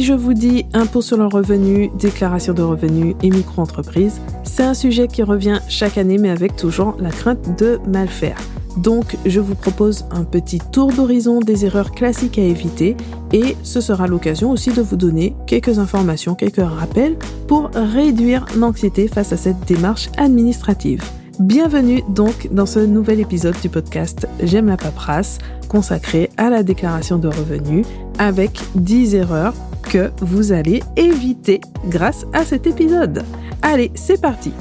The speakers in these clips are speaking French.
Si je vous dis impôt sur le revenu, déclaration de revenus et micro-entreprise, c'est un sujet qui revient chaque année mais avec toujours la crainte de mal faire. Donc, je vous propose un petit tour d'horizon des erreurs classiques à éviter et ce sera l'occasion aussi de vous donner quelques informations, quelques rappels pour réduire l'anxiété face à cette démarche administrative. Bienvenue donc dans ce nouvel épisode du podcast J'aime la paperasse consacré à la déclaration de revenus avec 10 erreurs que vous allez éviter grâce à cet épisode. Allez, c'est parti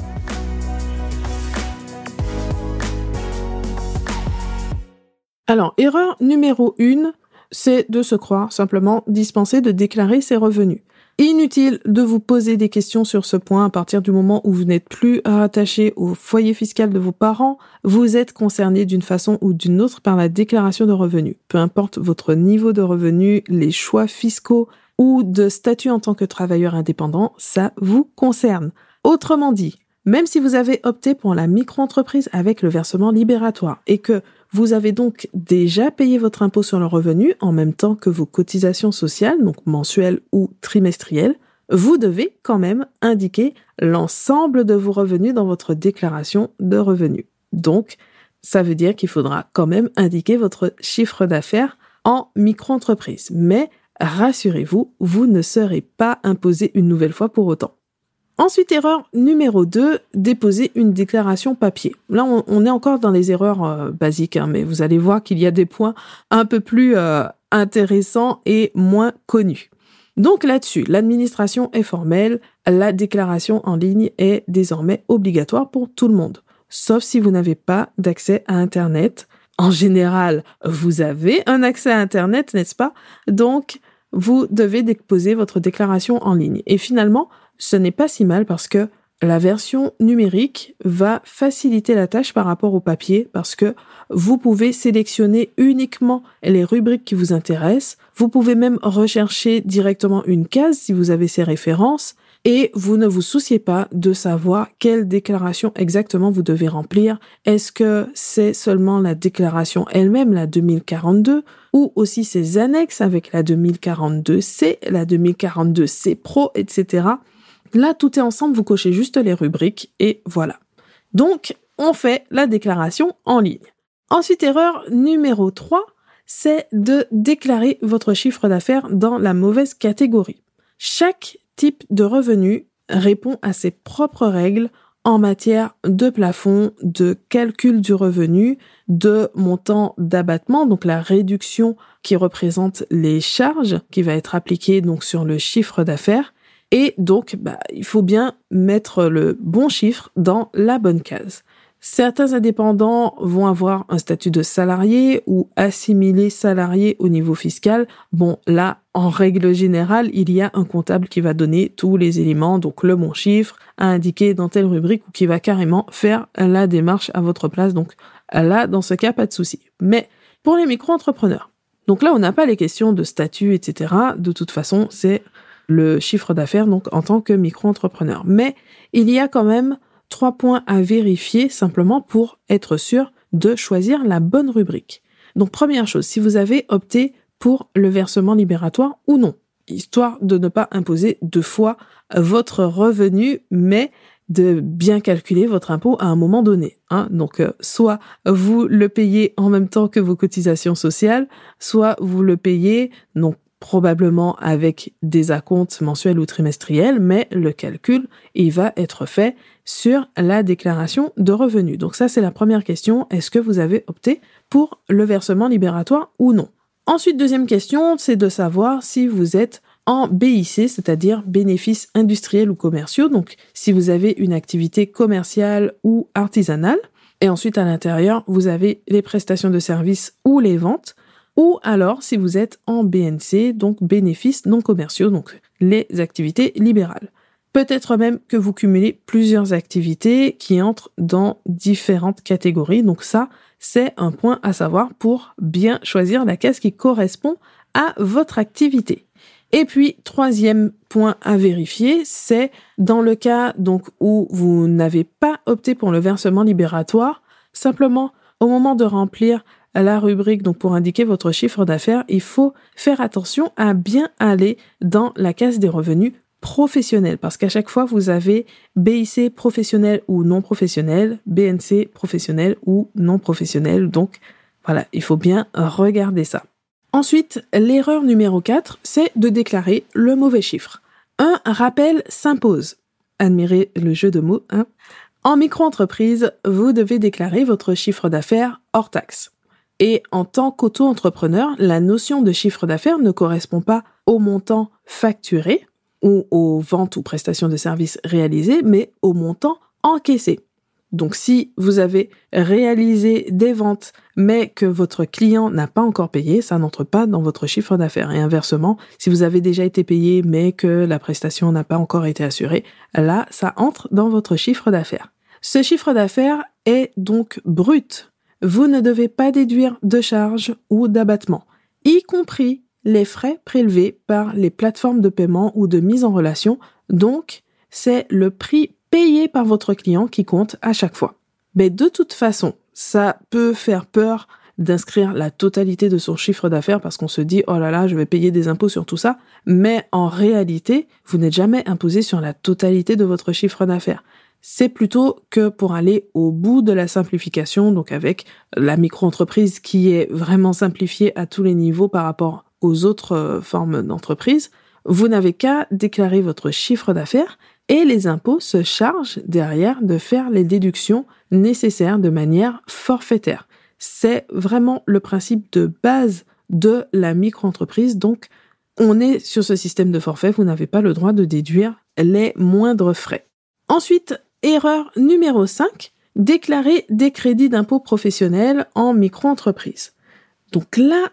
Alors, erreur numéro 1, c'est de se croire simplement dispensé de déclarer ses revenus. Inutile de vous poser des questions sur ce point à partir du moment où vous n'êtes plus rattaché au foyer fiscal de vos parents, vous êtes concerné d'une façon ou d'une autre par la déclaration de revenus. Peu importe votre niveau de revenus, les choix fiscaux ou de statut en tant que travailleur indépendant, ça vous concerne. Autrement dit, même si vous avez opté pour la micro-entreprise avec le versement libératoire et que vous avez donc déjà payé votre impôt sur le revenu en même temps que vos cotisations sociales, donc mensuelles ou trimestrielles. Vous devez quand même indiquer l'ensemble de vos revenus dans votre déclaration de revenus. Donc, ça veut dire qu'il faudra quand même indiquer votre chiffre d'affaires en micro-entreprise. Mais rassurez-vous, vous ne serez pas imposé une nouvelle fois pour autant. Ensuite, erreur numéro 2, déposer une déclaration papier. Là, on, est encore dans les erreurs euh, basiques, hein, mais vous allez voir qu'il y a des points un peu plus euh, intéressants et moins connus. Donc là-dessus, l'administration est formelle, la déclaration en ligne est désormais obligatoire pour tout le monde, sauf si vous n'avez pas d'accès à Internet. En général, vous avez un accès à Internet, n'est-ce pas? Donc, vous devez déposer votre déclaration en ligne. Et finalement, ce n'est pas si mal parce que la version numérique va faciliter la tâche par rapport au papier parce que vous pouvez sélectionner uniquement les rubriques qui vous intéressent. Vous pouvez même rechercher directement une case si vous avez ces références et vous ne vous souciez pas de savoir quelle déclaration exactement vous devez remplir. Est-ce que c'est seulement la déclaration elle-même, la 2042, ou aussi ses annexes avec la 2042C, la 2042C Pro, etc. Là, tout est ensemble, vous cochez juste les rubriques et voilà. Donc, on fait la déclaration en ligne. Ensuite, erreur numéro 3, c'est de déclarer votre chiffre d'affaires dans la mauvaise catégorie. Chaque type de revenu répond à ses propres règles en matière de plafond, de calcul du revenu, de montant d'abattement, donc la réduction qui représente les charges qui va être appliquée donc sur le chiffre d'affaires, et donc, bah, il faut bien mettre le bon chiffre dans la bonne case. Certains indépendants vont avoir un statut de salarié ou assimilé salarié au niveau fiscal. Bon, là, en règle générale, il y a un comptable qui va donner tous les éléments, donc le bon chiffre à indiquer dans telle rubrique ou qui va carrément faire la démarche à votre place. Donc là, dans ce cas, pas de souci. Mais pour les micro-entrepreneurs, donc là, on n'a pas les questions de statut, etc. De toute façon, c'est le chiffre d'affaires donc en tant que micro-entrepreneur. Mais il y a quand même trois points à vérifier simplement pour être sûr de choisir la bonne rubrique. Donc première chose, si vous avez opté pour le versement libératoire ou non, histoire de ne pas imposer deux fois votre revenu, mais de bien calculer votre impôt à un moment donné. Hein. Donc, euh, soit vous le payez en même temps que vos cotisations sociales, soit vous le payez donc probablement avec des acomptes mensuels ou trimestriels, mais le calcul, il va être fait sur la déclaration de revenus. Donc ça, c'est la première question. Est-ce que vous avez opté pour le versement libératoire ou non? Ensuite, deuxième question, c'est de savoir si vous êtes en BIC, c'est-à-dire bénéfices industriels ou commerciaux. Donc, si vous avez une activité commerciale ou artisanale. Et ensuite, à l'intérieur, vous avez les prestations de services ou les ventes ou alors si vous êtes en BNC, donc bénéfices non commerciaux, donc les activités libérales. Peut-être même que vous cumulez plusieurs activités qui entrent dans différentes catégories. Donc ça, c'est un point à savoir pour bien choisir la case qui correspond à votre activité. Et puis, troisième point à vérifier, c'est dans le cas donc où vous n'avez pas opté pour le versement libératoire, simplement au moment de remplir la rubrique donc pour indiquer votre chiffre d'affaires, il faut faire attention à bien aller dans la case des revenus professionnels parce qu'à chaque fois vous avez BIC professionnel ou non professionnel, BNC professionnel ou non professionnel. Donc voilà, il faut bien regarder ça. Ensuite, l'erreur numéro 4, c'est de déclarer le mauvais chiffre. Un rappel s'impose. Admirez le jeu de mots, hein. En micro-entreprise, vous devez déclarer votre chiffre d'affaires hors taxe. Et en tant qu'auto-entrepreneur, la notion de chiffre d'affaires ne correspond pas au montant facturé ou aux ventes ou prestations de services réalisées, mais au montant encaissé. Donc si vous avez réalisé des ventes mais que votre client n'a pas encore payé, ça n'entre pas dans votre chiffre d'affaires. Et inversement, si vous avez déjà été payé mais que la prestation n'a pas encore été assurée, là, ça entre dans votre chiffre d'affaires. Ce chiffre d'affaires est donc brut. Vous ne devez pas déduire de charges ou d'abattements, y compris les frais prélevés par les plateformes de paiement ou de mise en relation. Donc, c'est le prix payé par votre client qui compte à chaque fois. Mais de toute façon, ça peut faire peur d'inscrire la totalité de son chiffre d'affaires parce qu'on se dit oh là là, je vais payer des impôts sur tout ça, mais en réalité, vous n'êtes jamais imposé sur la totalité de votre chiffre d'affaires. C'est plutôt que pour aller au bout de la simplification, donc avec la micro-entreprise qui est vraiment simplifiée à tous les niveaux par rapport aux autres euh, formes d'entreprise, vous n'avez qu'à déclarer votre chiffre d'affaires et les impôts se chargent derrière de faire les déductions nécessaires de manière forfaitaire. C'est vraiment le principe de base de la micro-entreprise. Donc, on est sur ce système de forfait, vous n'avez pas le droit de déduire les moindres frais. Ensuite, erreur numéro 5, déclarer des crédits d'impôt professionnels en micro-entreprise. Donc là,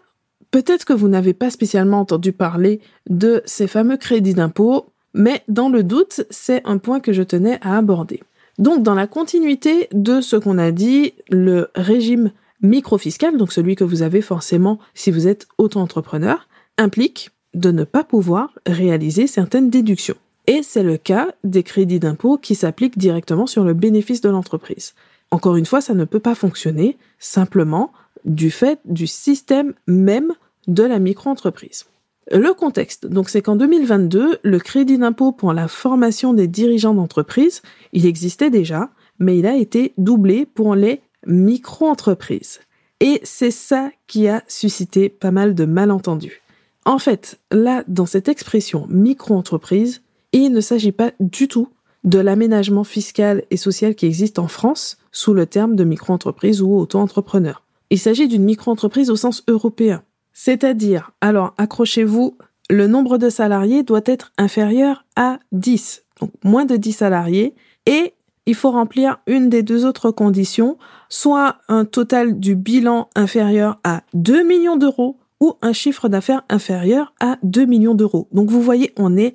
peut-être que vous n'avez pas spécialement entendu parler de ces fameux crédits d'impôt. Mais dans le doute, c'est un point que je tenais à aborder. Donc dans la continuité de ce qu'on a dit, le régime microfiscal, donc celui que vous avez forcément si vous êtes auto-entrepreneur, implique de ne pas pouvoir réaliser certaines déductions. Et c'est le cas des crédits d'impôt qui s'appliquent directement sur le bénéfice de l'entreprise. Encore une fois, ça ne peut pas fonctionner simplement du fait du système même de la micro-entreprise. Le contexte, donc c'est qu'en 2022, le crédit d'impôt pour la formation des dirigeants d'entreprise, il existait déjà, mais il a été doublé pour les micro-entreprises. Et c'est ça qui a suscité pas mal de malentendus. En fait, là, dans cette expression micro-entreprise, il ne s'agit pas du tout de l'aménagement fiscal et social qui existe en France sous le terme de micro-entreprise ou auto-entrepreneur. Il s'agit d'une micro-entreprise au sens européen. C'est-à-dire, alors accrochez-vous, le nombre de salariés doit être inférieur à 10, donc moins de 10 salariés, et il faut remplir une des deux autres conditions, soit un total du bilan inférieur à 2 millions d'euros ou un chiffre d'affaires inférieur à 2 millions d'euros. Donc vous voyez, on pas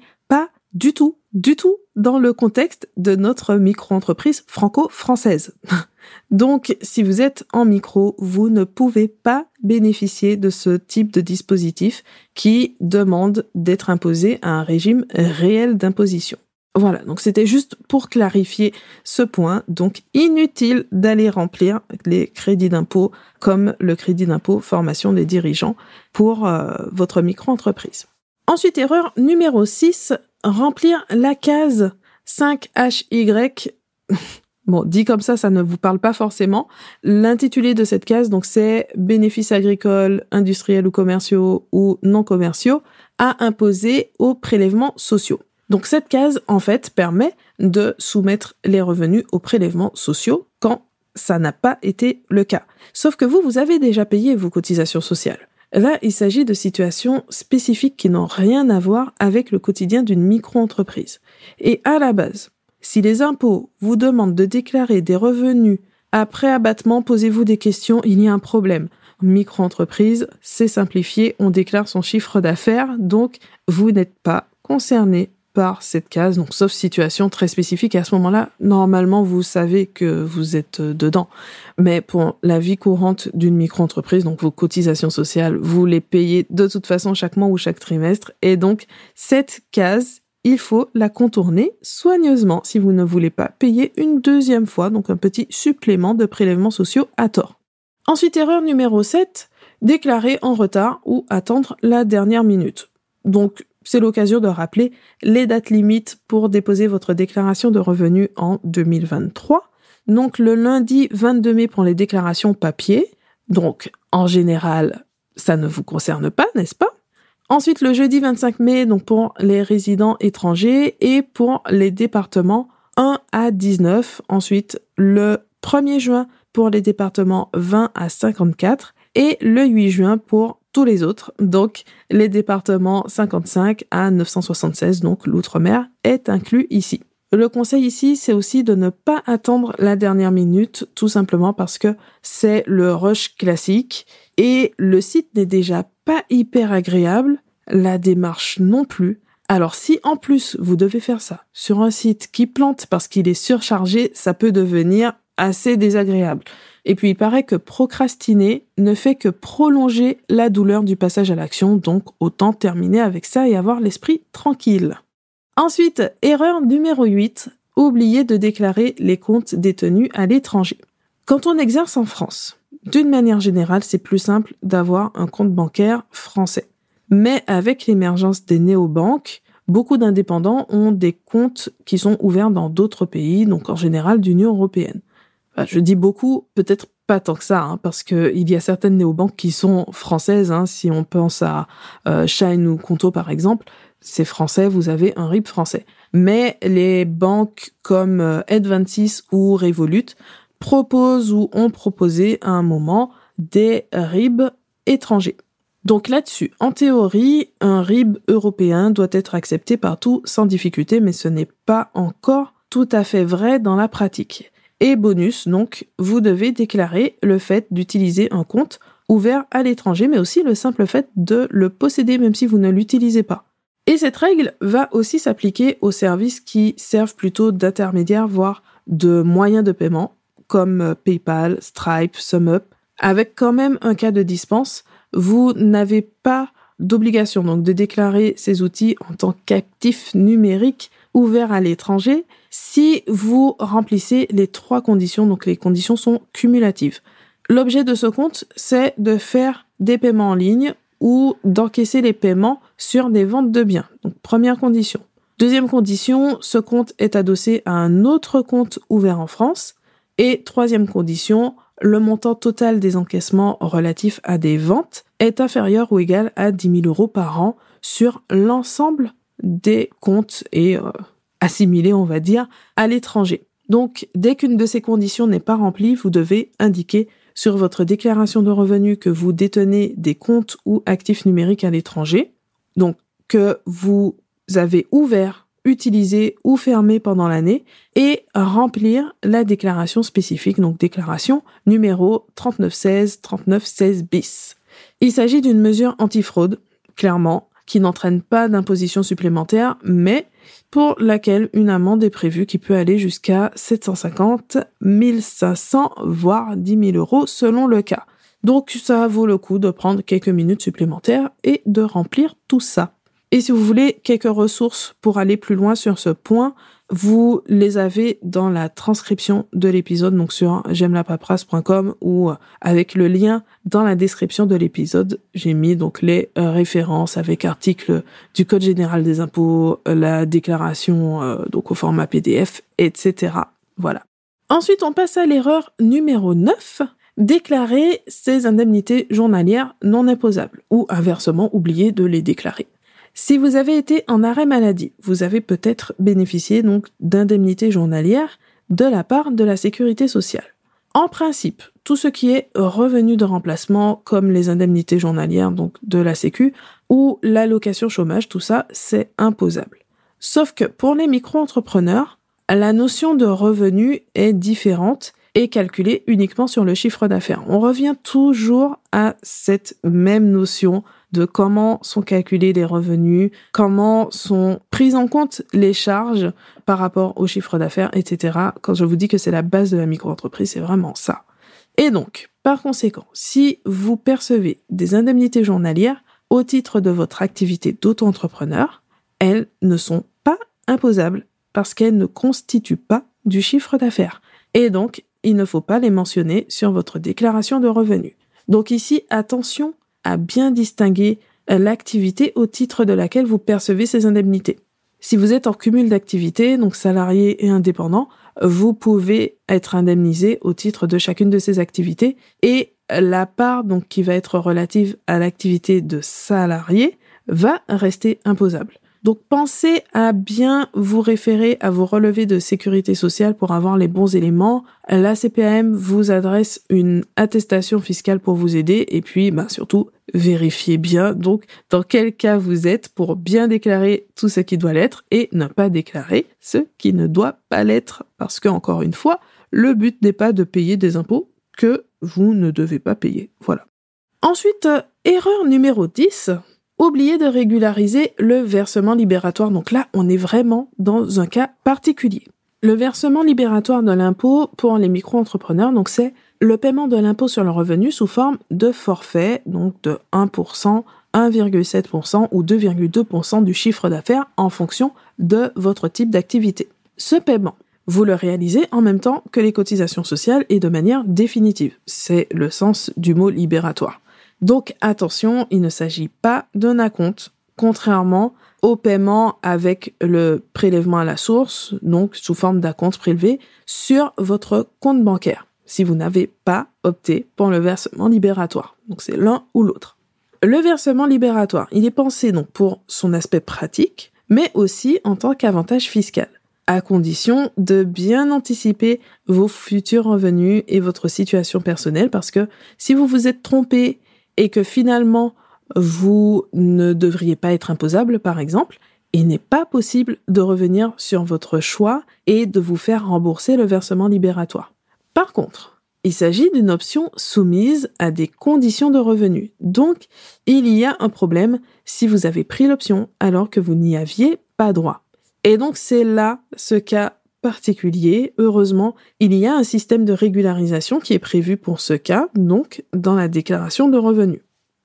du tout, du tout dans le contexte de notre micro-entreprise franco-française. Donc, si vous êtes en micro, vous ne pouvez pas bénéficier de ce type de dispositif qui demande d'être imposé à un régime réel d'imposition. Voilà, donc c'était juste pour clarifier ce point. Donc, inutile d'aller remplir les crédits d'impôt comme le crédit d'impôt formation des dirigeants pour euh, votre micro-entreprise. Ensuite, erreur numéro 6, remplir la case 5HY. Bon, dit comme ça, ça ne vous parle pas forcément. L'intitulé de cette case, donc, c'est bénéfices agricoles, industriels ou commerciaux ou non commerciaux à imposer aux prélèvements sociaux. Donc, cette case, en fait, permet de soumettre les revenus aux prélèvements sociaux quand ça n'a pas été le cas. Sauf que vous, vous avez déjà payé vos cotisations sociales. Là, il s'agit de situations spécifiques qui n'ont rien à voir avec le quotidien d'une micro-entreprise. Et à la base, si les impôts vous demandent de déclarer des revenus après abattement, posez-vous des questions, il y a un problème. Micro-entreprise, c'est simplifié, on déclare son chiffre d'affaires, donc vous n'êtes pas concerné par cette case, donc sauf situation très spécifique. À ce moment-là, normalement, vous savez que vous êtes euh, dedans. Mais pour la vie courante d'une micro-entreprise, donc vos cotisations sociales, vous les payez de toute façon chaque mois ou chaque trimestre. Et donc, cette case, il faut la contourner soigneusement si vous ne voulez pas payer une deuxième fois, donc un petit supplément de prélèvements sociaux à tort. Ensuite, erreur numéro 7, déclarer en retard ou attendre la dernière minute. Donc, c'est l'occasion de rappeler les dates limites pour déposer votre déclaration de revenus en 2023. Donc, le lundi 22 mai pour les déclarations papier. Donc, en général, ça ne vous concerne pas, n'est-ce pas? Ensuite, le jeudi 25 mai, donc pour les résidents étrangers et pour les départements 1 à 19. Ensuite, le 1er juin pour les départements 20 à 54 et le 8 juin pour tous les autres. Donc, les départements 55 à 976, donc l'outre-mer, est inclus ici. Le conseil ici, c'est aussi de ne pas attendre la dernière minute, tout simplement parce que c'est le rush classique et le site n'est déjà pas hyper agréable, la démarche non plus. Alors si en plus vous devez faire ça sur un site qui plante parce qu'il est surchargé, ça peut devenir assez désagréable. Et puis il paraît que procrastiner ne fait que prolonger la douleur du passage à l'action, donc autant terminer avec ça et avoir l'esprit tranquille. Ensuite, erreur numéro 8, oublier de déclarer les comptes détenus à l'étranger. Quand on exerce en France, d'une manière générale, c'est plus simple d'avoir un compte bancaire français. Mais avec l'émergence des néobanques, beaucoup d'indépendants ont des comptes qui sont ouverts dans d'autres pays, donc en général d'Union européenne je dis beaucoup, peut-être pas tant que ça, hein, parce que il y a certaines néobanques qui sont françaises. Hein, si on pense à euh, Shine ou Conto par exemple, c'est français, vous avez un RIB français. Mais les banques comme euh, Advantis ou Revolut proposent ou ont proposé à un moment des RIB étrangers. Donc là-dessus, en théorie, un RIB européen doit être accepté partout sans difficulté, mais ce n'est pas encore tout à fait vrai dans la pratique. Et bonus, donc, vous devez déclarer le fait d'utiliser un compte ouvert à l'étranger, mais aussi le simple fait de le posséder même si vous ne l'utilisez pas. Et cette règle va aussi s'appliquer aux services qui servent plutôt d'intermédiaire, voire de moyens de paiement, comme PayPal, Stripe, SumUp, avec quand même un cas de dispense. Vous n'avez pas d'obligation donc de déclarer ces outils en tant qu'actifs numériques ouverts à l'étranger, si vous remplissez les trois conditions, donc les conditions sont cumulatives. L'objet de ce compte, c'est de faire des paiements en ligne ou d'encaisser les paiements sur des ventes de biens. Première condition. Deuxième condition, ce compte est adossé à un autre compte ouvert en France. Et troisième condition, le montant total des encaissements relatifs à des ventes est inférieur ou égal à 10 000 euros par an sur l'ensemble des comptes et euh, assimilé, on va dire, à l'étranger. Donc, dès qu'une de ces conditions n'est pas remplie, vous devez indiquer sur votre déclaration de revenus que vous détenez des comptes ou actifs numériques à l'étranger. Donc, que vous avez ouvert, utilisé ou fermé pendant l'année et remplir la déclaration spécifique, donc déclaration numéro 3916 3916 bis. Il s'agit d'une mesure antifraude, clairement, qui n'entraîne pas d'imposition supplémentaire, mais pour laquelle une amende est prévue qui peut aller jusqu'à 750, 1500, voire 10 000 euros selon le cas. Donc ça vaut le coup de prendre quelques minutes supplémentaires et de remplir tout ça. Et si vous voulez quelques ressources pour aller plus loin sur ce point, vous les avez dans la transcription de l'épisode, donc sur j'aime la ou avec le lien dans la description de l'épisode. J'ai mis donc les euh, références avec articles du Code général des impôts, la déclaration euh, donc au format PDF, etc. Voilà. Ensuite, on passe à l'erreur numéro 9 déclarer ses indemnités journalières non imposables ou inversement oublier de les déclarer. Si vous avez été en arrêt maladie, vous avez peut-être bénéficié donc d'indemnités journalières de la part de la sécurité sociale. En principe, tout ce qui est revenu de remplacement, comme les indemnités journalières donc de la Sécu ou l'allocation chômage, tout ça, c'est imposable. Sauf que pour les micro-entrepreneurs, la notion de revenu est différente et calculée uniquement sur le chiffre d'affaires. On revient toujours à cette même notion de comment sont calculés les revenus, comment sont prises en compte les charges par rapport au chiffre d'affaires, etc. Quand je vous dis que c'est la base de la micro-entreprise, c'est vraiment ça. Et donc, par conséquent, si vous percevez des indemnités journalières au titre de votre activité d'auto-entrepreneur, elles ne sont pas imposables parce qu'elles ne constituent pas du chiffre d'affaires. Et donc, il ne faut pas les mentionner sur votre déclaration de revenus. Donc ici, attention à bien distinguer l'activité au titre de laquelle vous percevez ces indemnités. Si vous êtes en cumul d'activités, donc salarié et indépendant, vous pouvez être indemnisé au titre de chacune de ces activités et la part donc qui va être relative à l'activité de salarié va rester imposable. Donc pensez à bien vous référer à vos relevés de sécurité sociale pour avoir les bons éléments. La CPAM vous adresse une attestation fiscale pour vous aider et puis bah, surtout vérifiez bien donc dans quel cas vous êtes pour bien déclarer tout ce qui doit l'être et ne pas déclarer ce qui ne doit pas l'être parce que encore une fois, le but n'est pas de payer des impôts que vous ne devez pas payer. Voilà. Ensuite, euh, erreur numéro 10, oubliez de régulariser le versement libératoire. Donc là, on est vraiment dans un cas particulier. Le versement libératoire de l'impôt pour les micro-entrepreneurs, donc c'est le paiement de l'impôt sur le revenu sous forme de forfait, donc de 1%, 1,7% ou 2,2% du chiffre d'affaires en fonction de votre type d'activité. Ce paiement, vous le réalisez en même temps que les cotisations sociales et de manière définitive. C'est le sens du mot libératoire. Donc attention, il ne s'agit pas d'un acompte, contrairement au paiement avec le prélèvement à la source, donc sous forme d'acompte prélevé, sur votre compte bancaire, si vous n'avez pas opté pour le versement libératoire. Donc c'est l'un ou l'autre. Le versement libératoire, il est pensé donc pour son aspect pratique, mais aussi en tant qu'avantage fiscal à condition de bien anticiper vos futurs revenus et votre situation personnelle parce que si vous vous êtes trompé et que finalement vous ne devriez pas être imposable, par exemple, il n'est pas possible de revenir sur votre choix et de vous faire rembourser le versement libératoire. Par contre, il s'agit d'une option soumise à des conditions de revenus. Donc, il y a un problème si vous avez pris l'option alors que vous n'y aviez pas droit. Et donc, c'est là ce cas particulier. Heureusement, il y a un système de régularisation qui est prévu pour ce cas, donc dans la déclaration de revenus.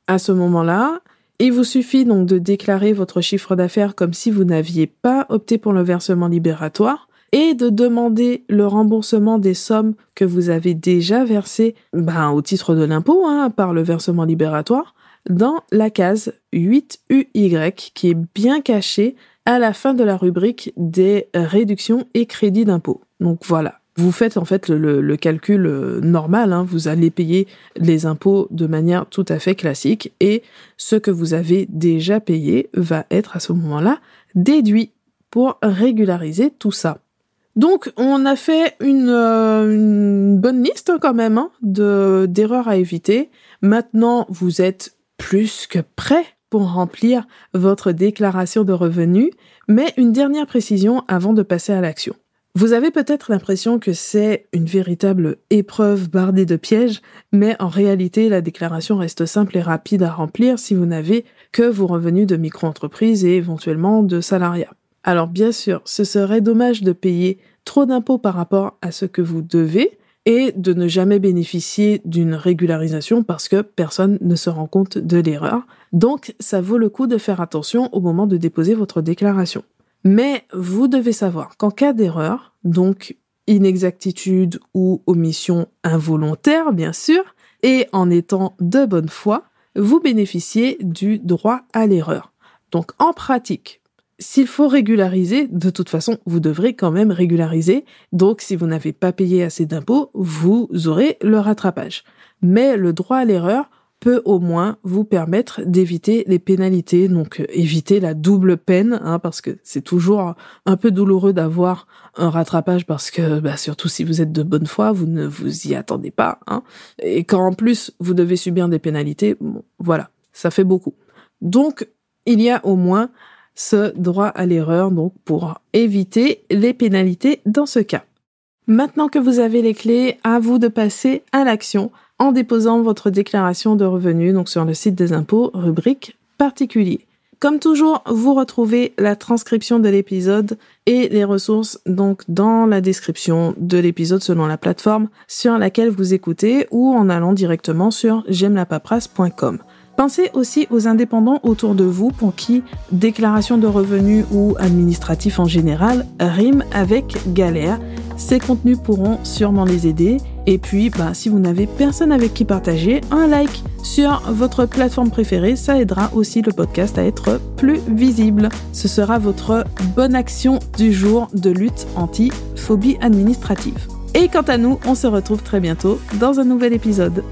À ce moment-là, il vous suffit donc de déclarer votre chiffre d'affaires comme si vous n'aviez pas opté pour le versement libératoire et de demander le remboursement des sommes que vous avez déjà versées ben, au titre de l'impôt hein, par le versement libératoire dans la case 8UY qui est bien cachée à la fin de la rubrique des réductions et crédits d'impôt. Donc voilà, vous faites en fait le, calcul euh, normal, hein. vous allez payer les impôts de manière tout à fait classique et ce que vous avez déjà payé va être à ce moment-là déduit pour régulariser tout ça. Donc on a fait une, euh, bonne liste quand même hein, de d'erreurs à éviter. Maintenant vous êtes plus que prêt pour remplir votre déclaration de revenus, mais une dernière précision avant de passer à l'action. Vous avez peut-être l'impression que c'est une véritable épreuve bardée de pièges, mais en réalité, la déclaration reste simple et rapide à remplir si vous n'avez que vos revenus de micro-entreprise et éventuellement de salariat. Alors bien sûr, ce serait dommage de payer trop d'impôts par rapport à ce que vous devez, et de ne jamais bénéficier d'une régularisation parce que personne ne se rend compte de l'erreur. Donc, ça vaut le coup de faire attention au moment de déposer votre déclaration. Mais vous devez savoir qu'en cas d'erreur, donc inexactitude ou omission involontaire, bien sûr, et en étant de bonne foi, vous bénéficiez du droit à l'erreur. Donc, en pratique, s'il faut régulariser, de toute façon, vous devrez quand même régulariser. Donc, si vous n'avez pas payé assez d'impôts, vous aurez le rattrapage. Mais le droit à l'erreur peut au moins vous permettre d'éviter les pénalités, donc euh, éviter la double peine, hein, parce que c'est toujours un peu douloureux d'avoir un rattrapage, parce que bah, surtout si vous êtes de bonne foi, vous ne vous y attendez pas, hein, et quand en plus vous devez subir des pénalités, voilà, ça fait beaucoup. Donc il y a au moins ce droit à l'erreur, donc pour éviter les pénalités dans ce cas. Maintenant que vous avez les clés, à vous de passer à l'action en déposant votre déclaration de revenus donc sur le site des impôts, rubrique particulier. Comme toujours, vous retrouvez la transcription de l'épisode et les ressources donc dans la description de l'épisode selon la plateforme sur laquelle vous écoutez ou en allant directement sur j'aime Pensez aussi aux indépendants autour de vous pour qui déclaration de revenus ou administratif en général rime avec galère. Ces contenus pourront sûrement les aider Et puis, bah, si vous n'avez personne avec qui partager, un like sur votre plateforme préférée, ça aidera aussi le podcast à être plus visible. Ce sera votre bonne action du jour de lutte anti-phobie administrative. Et quant à nous, on se retrouve très bientôt dans un nouvel épisode.